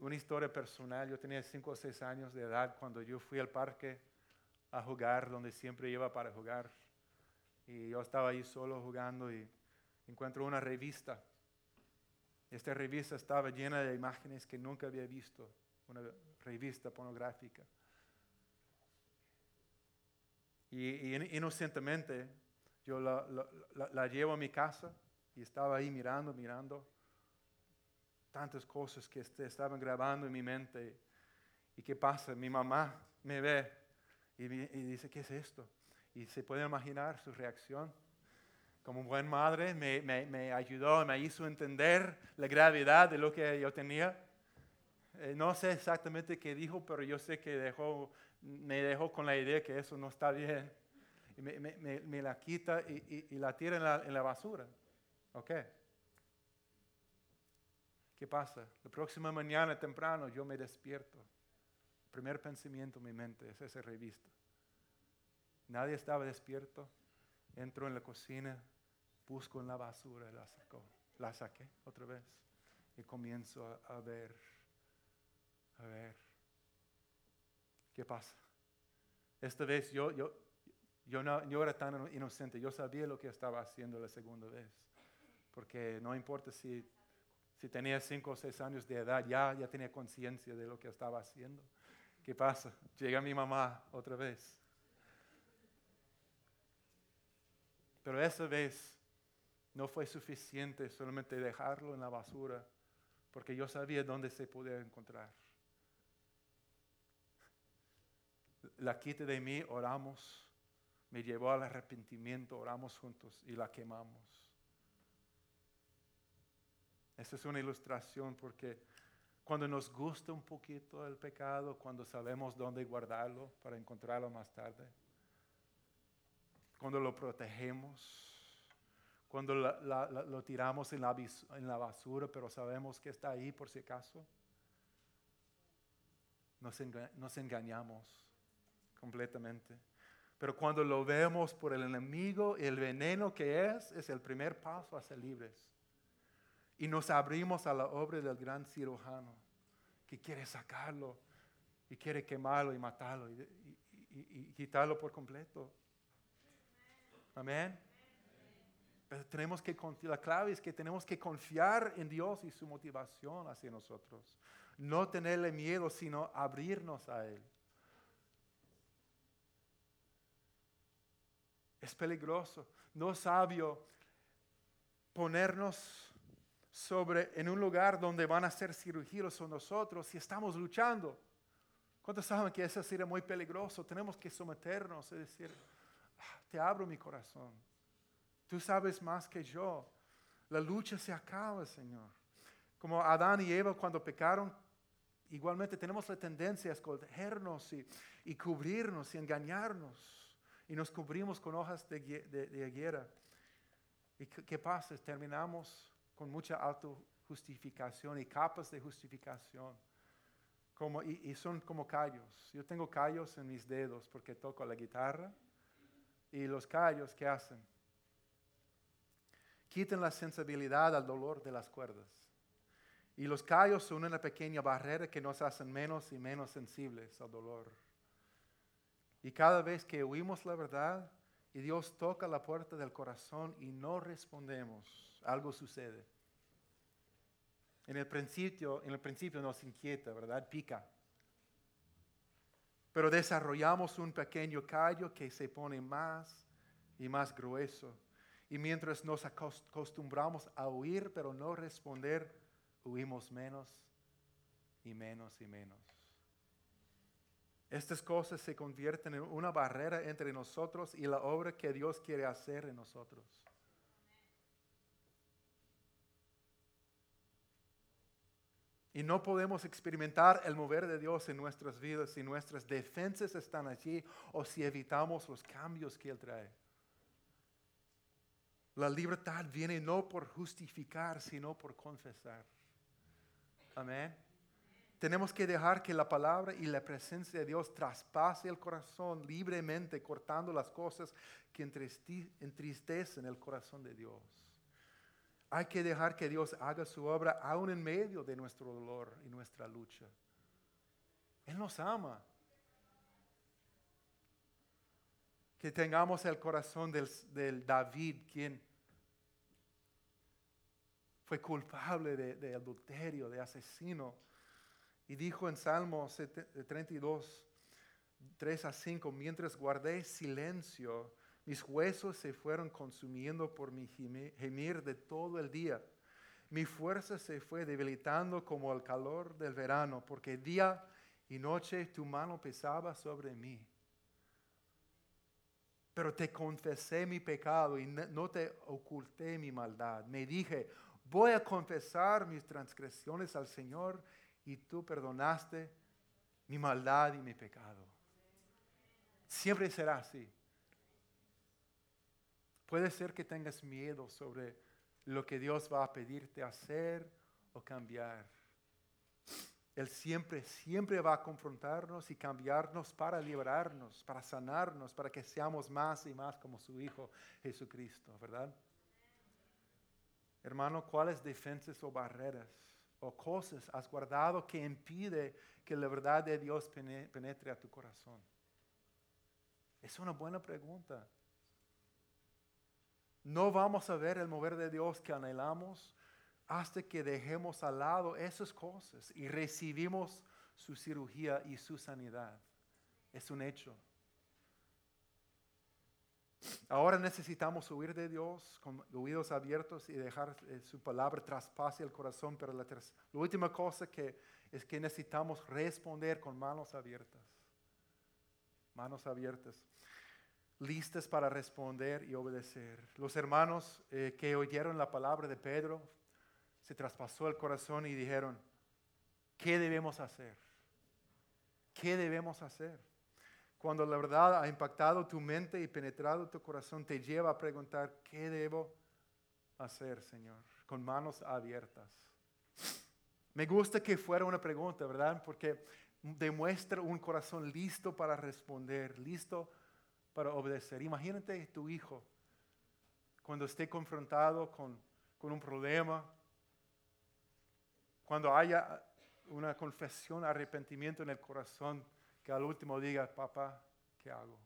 una historia personal. Yo tenía cinco o seis años de edad cuando yo fui al parque a jugar, donde siempre iba para jugar. Y yo estaba ahí solo jugando y encuentro una revista. Esta revista estaba llena de imágenes que nunca había visto, una revista pornográfica. Y, inocentemente yo la, la llevo a mi casa y estaba ahí mirando, mirando tantas cosas que este, estaban grabando en mi mente. ¿Y qué pasa? Mi mamá me ve y, dice, ¿qué es esto? Y se puede imaginar su reacción. Como buena madre me, me, me, ayudó, me hizo entender la gravedad de lo que yo tenía. Eh, no sé exactamente qué dijo, pero yo sé que me dejó con la idea que eso no está bien. Y me, la quita y, y, la tira en la, basura. ¿Ok? ¿Qué pasa? La próxima mañana temprano yo me despierto. Primer pensamiento en mi mente es esa revista. Nadie estaba despierto. Entro en la cocina, busco en la basura, la saco. La saqué otra vez y comienzo a, ver, a ver. ¿Qué pasa? Esta vez yo, yo, yo, no, yo era tan inocente, yo sabía lo que estaba haciendo la segunda vez. Porque no importa si si tenía cinco o seis años de edad, ya, ya tenía conciencia de lo que estaba haciendo. ¿Qué pasa? Llega mi mamá otra vez. Pero esa vez no fue suficiente solamente dejarlo en la basura, porque yo sabía dónde se podía encontrar. La quita de mí, oramos, me llevó al arrepentimiento, oramos juntos y la quemamos. Esa es una ilustración porque cuando nos gusta un poquito el pecado, cuando sabemos dónde guardarlo para encontrarlo más tarde, cuando lo protegemos, cuando lo tiramos en la, en la basura, pero sabemos que está ahí por si acaso, nos, nos engañamos completamente. Pero cuando lo vemos por el enemigo, el veneno que es, es el primer paso a ser libres. Y nos abrimos a la obra del gran cirujano que quiere sacarlo y quiere quemarlo y matarlo y, quitarlo por completo. Amén. Pero tenemos que, la clave es que tenemos que confiar en Dios y su motivación hacia nosotros. No tenerle miedo, sino abrirnos a Él. Es peligroso, no sabio ponernos sobre en un lugar donde van a hacer cirugías con nosotros si estamos luchando. ¿Cuántos saben que eso sería muy peligroso? Tenemos que someternos y decir, ah, te abro mi corazón. Tú sabes más que yo. La lucha se acaba, Señor. Como Adán y Eva cuando pecaron, igualmente tenemos la tendencia a escondernos y, cubrirnos y engañarnos. Y nos cubrimos con hojas de, de, higuera. ¿Y qué, pasa? Terminamos con mucha autojustificación y capas de justificación. Como, y, y, son como callos. Yo tengo callos en mis dedos porque toco la guitarra. Y los callos, ¿qué hacen? Quitan la sensibilidad al dolor de las cuerdas. Y los callos son una pequeña barrera que nos hacen menos y menos sensibles al dolor. Y cada vez que oímos la verdad y Dios toca la puerta del corazón y no respondemos, algo sucede. En el principio, en el principio nos inquieta, ¿verdad? Pica. Pero desarrollamos un pequeño callo que se pone más y más grueso. Y mientras nos acostumbramos a oír pero no responder, huimos menos y menos y menos. Estas cosas se convierten en una barrera entre nosotros y la obra que Dios quiere hacer en nosotros. Y no podemos experimentar el mover de Dios en nuestras vidas si nuestras defensas están allí o si evitamos los cambios que Él trae. La libertad viene no por justificar, sino por confesar. Amén. Tenemos que dejar que la palabra y la presencia de Dios traspase el corazón libremente, cortando las cosas que entristecen el corazón de Dios. Hay que dejar que Dios haga su obra aún en medio de nuestro dolor y nuestra lucha. Él nos ama. Que tengamos el corazón del, David, quien fue culpable de, adulterio, de asesino. Y dijo en Salmo 32, 3 a 5, mientras guardé silencio, mis huesos se fueron consumiendo por mi gemir de todo el día. Mi fuerza se fue debilitando como el calor del verano, porque día y noche tu mano pesaba sobre mí. Pero te confesé mi pecado y no te oculté mi maldad. Me dije, voy a confesar mis transgresiones al Señor y tú perdonaste mi maldad y mi pecado. Siempre será así. Puede ser que tengas miedo sobre lo que Dios va a pedirte hacer o cambiar. Él siempre, siempre va a confrontarnos y cambiarnos para liberarnos, para sanarnos, para que seamos más y más como su Hijo Jesucristo, ¿verdad? Hermano, ¿cuáles defensas o barreras cosas has guardado que impide que la verdad de Dios penetre a tu corazón? Es una buena pregunta. No vamos a ver el mover de Dios que anhelamos hasta que dejemos al lado esas cosas y recibimos su cirugía y su sanidad. Es un hecho. Ahora necesitamos huir de Dios con oídos abiertos y dejar eh, su palabra traspase el corazón, pero la, la última cosa que es que necesitamos responder con manos abiertas. Manos abiertas listas para responder y obedecer. Los hermanos eh, que oyeron la palabra de Pedro se traspasó el corazón y dijeron, ¿qué debemos hacer? ¿Qué debemos hacer? Cuando la verdad ha impactado tu mente y penetrado tu corazón, te lleva a preguntar, ¿qué debo hacer, Señor? Con manos abiertas. Me gusta que fuera una pregunta, ¿verdad? Porque demuestra un corazón listo para responder, listo para obedecer. Imagínate tu hijo cuando esté confrontado con, un problema, cuando haya una confesión, arrepentimiento en el corazón, que al último diga, papá, ¿qué hago?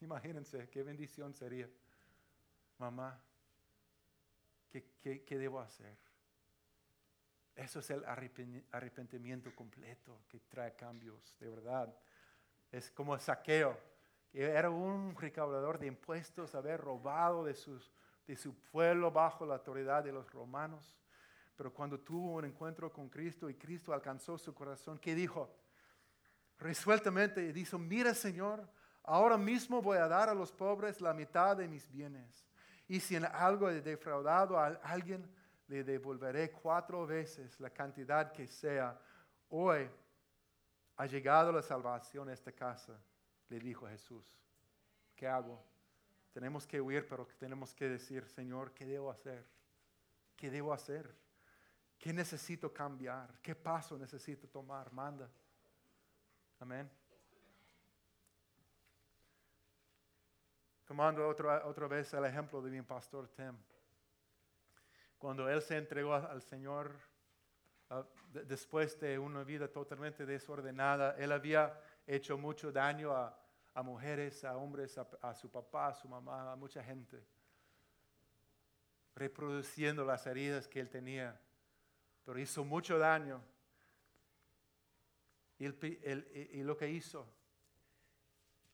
Imagínense qué bendición sería. Mamá, ¿qué, qué debo hacer? Eso es el arrepentimiento completo que trae cambios, de verdad. Es como el saqueo era un recaudador de impuestos, haber robado de, de su pueblo bajo la autoridad de los romanos. Pero cuando tuvo un encuentro con Cristo y Cristo alcanzó su corazón, ¿qué dijo? Resueltamente dijo, mira Señor, ahora mismo voy a dar a los pobres la mitad de mis bienes. Y si en algo he defraudado a alguien, le devolveré cuatro veces la cantidad que sea. Hoy ha llegado la salvación a esta casa, le dijo Jesús. ¿Qué hago? Tenemos que huir, pero tenemos que decir, Señor, ¿qué debo hacer? ¿Qué debo hacer? ¿Qué necesito cambiar? ¿Qué paso necesito tomar? Manda. Amén. Tomando otra, otra vez el ejemplo de mi pastor Tim. Cuando él se entregó al Señor ah, después de una vida totalmente desordenada, él había hecho mucho daño a, mujeres, a hombres, a, su papá, a su mamá, a mucha gente, reproduciendo las heridas que él tenía, pero hizo mucho daño. Y lo que hizo,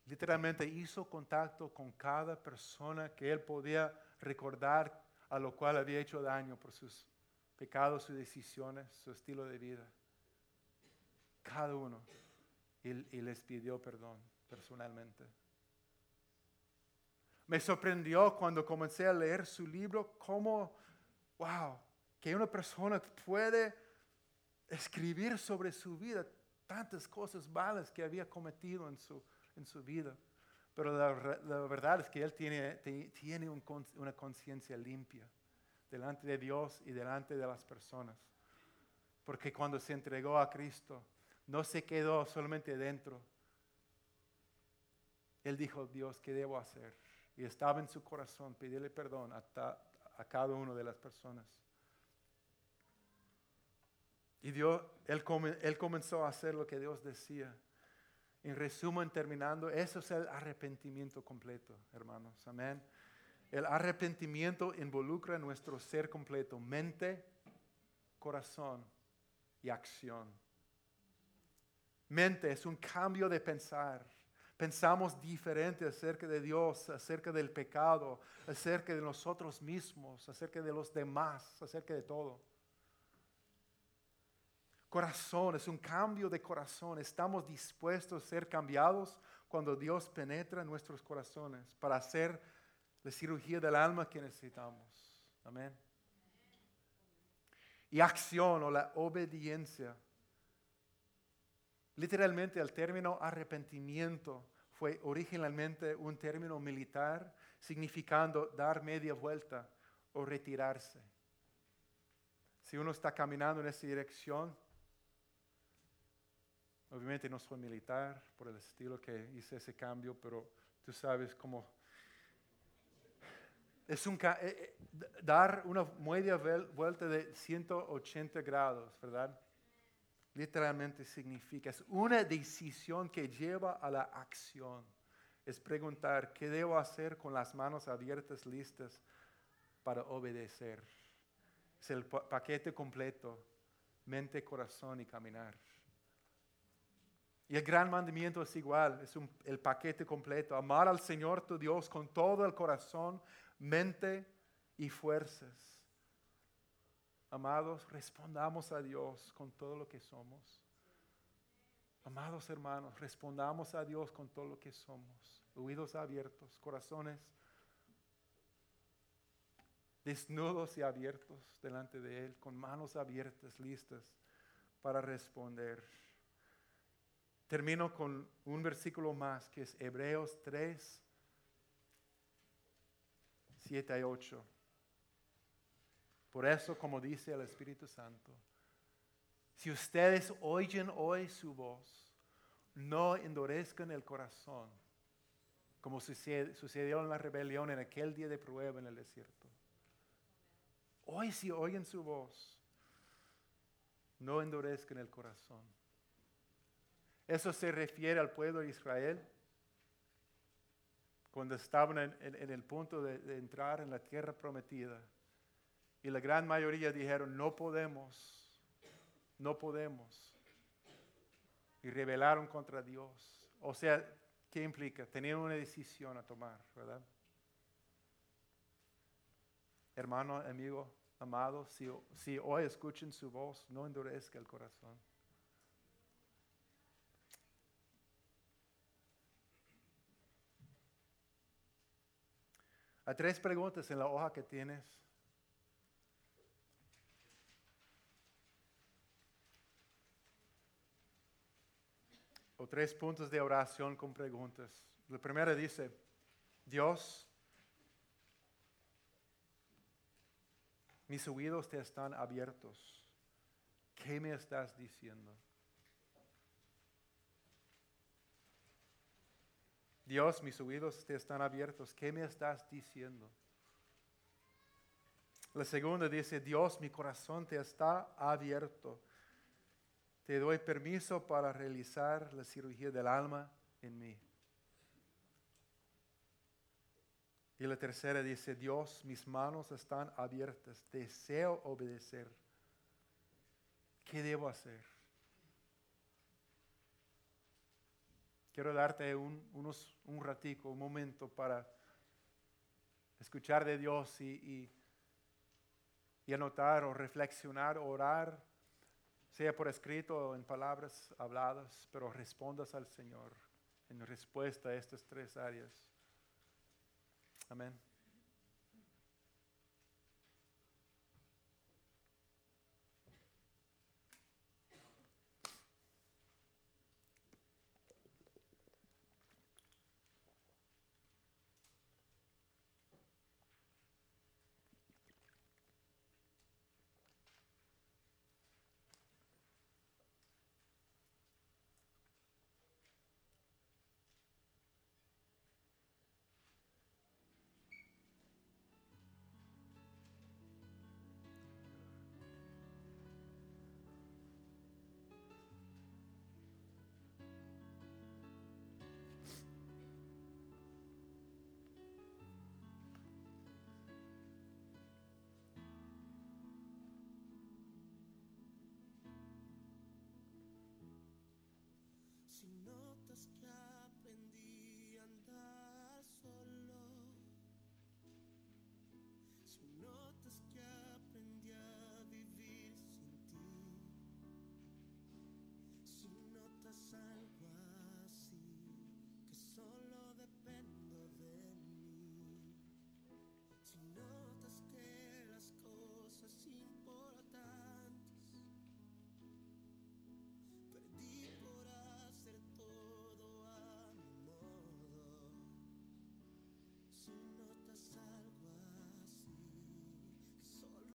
literalmente hizo contacto con cada persona que él podía recordar a lo cual había hecho daño por sus pecados, sus decisiones, su estilo de vida. Cada uno. Y, les pidió perdón personalmente. Me sorprendió cuando comencé a leer su libro cómo, wow, que una persona puede escribir sobre su vida tantas cosas malas que había cometido en su, en su vida. Pero la, verdad es que Él tiene, tiene una conciencia limpia delante de Dios y delante de las personas. Porque cuando se entregó a Cristo, no se quedó solamente dentro. Él dijo, Dios, ¿qué debo hacer? Y estaba en su corazón pedirle perdón a, a cada una de las personas. Y Dios, él, él comenzó a hacer lo que Dios decía. En resumen, terminando, eso es el arrepentimiento completo, hermanos. Amén. El arrepentimiento involucra nuestro ser completo, mente, corazón y acción. Mente es un cambio de pensar. Pensamos diferente acerca de Dios, acerca del pecado, acerca de nosotros mismos, acerca de los demás, acerca de todo. Corazón es un cambio de corazón. Estamos dispuestos a ser cambiados cuando Dios penetra en nuestros corazones para hacer la cirugía del alma que necesitamos. Amén. Y acción o la obediencia. Literalmente el término arrepentimiento fue originalmente un término militar significando dar media vuelta o retirarse. Si uno está caminando en esa dirección, Obviamente no soy militar por el estilo que hice ese cambio, pero tú sabes cómo... Es un, eh, eh, dar una media vuelta de 180 grados, ¿verdad? Literalmente significa, es una decisión que lleva a la acción. Es preguntar, ¿qué debo hacer con las manos abiertas, listas para obedecer? Es el paquete completo, mente, corazón y caminar. Y el gran mandamiento es igual, es el paquete completo. Amar al Señor tu Dios con todo el corazón, mente y fuerzas. Amados, respondamos a Dios con todo lo que somos. Amados hermanos, respondamos a Dios con todo lo que somos. Oídos abiertos, corazones desnudos y abiertos delante de Él, con manos abiertas, listas para responder. Termino con un versículo más que es Hebreos 3, 7 y 8. Por eso, como dice el Espíritu Santo, si ustedes oyen hoy su voz, no endurezcan el corazón, como sucedió en la rebelión en aquel día de prueba en el desierto. Hoy si oyen su voz, no endurezcan el corazón. Eso se refiere al pueblo de Israel cuando estaban en, el punto de, entrar en la tierra prometida. Y la gran mayoría dijeron, no podemos, no podemos. Y rebelaron contra Dios. O sea, ¿qué implica? Tenían una decisión a tomar, ¿verdad? Hermano, amigo, amado, si, si hoy escuchen su voz, no endurezca el corazón. Hay tres preguntas en la hoja que tienes. O tres puntos de oración con preguntas. La primera dice, Dios, mis oídos te están abiertos. ¿Qué me estás diciendo? Dios, mis oídos te están abiertos. ¿Qué me estás diciendo? La segunda dice, Dios, mi corazón te está abierto. Te doy permiso para realizar la cirugía del alma en mí. Y la tercera dice, Dios, mis manos están abiertas. Deseo obedecer. ¿Qué debo hacer? Quiero darte un, unos, un ratico, un momento para escuchar de Dios y, y, anotar o reflexionar, orar, sea por escrito o en palabras habladas, pero respondas al Señor en respuesta a estas tres áreas. Amén.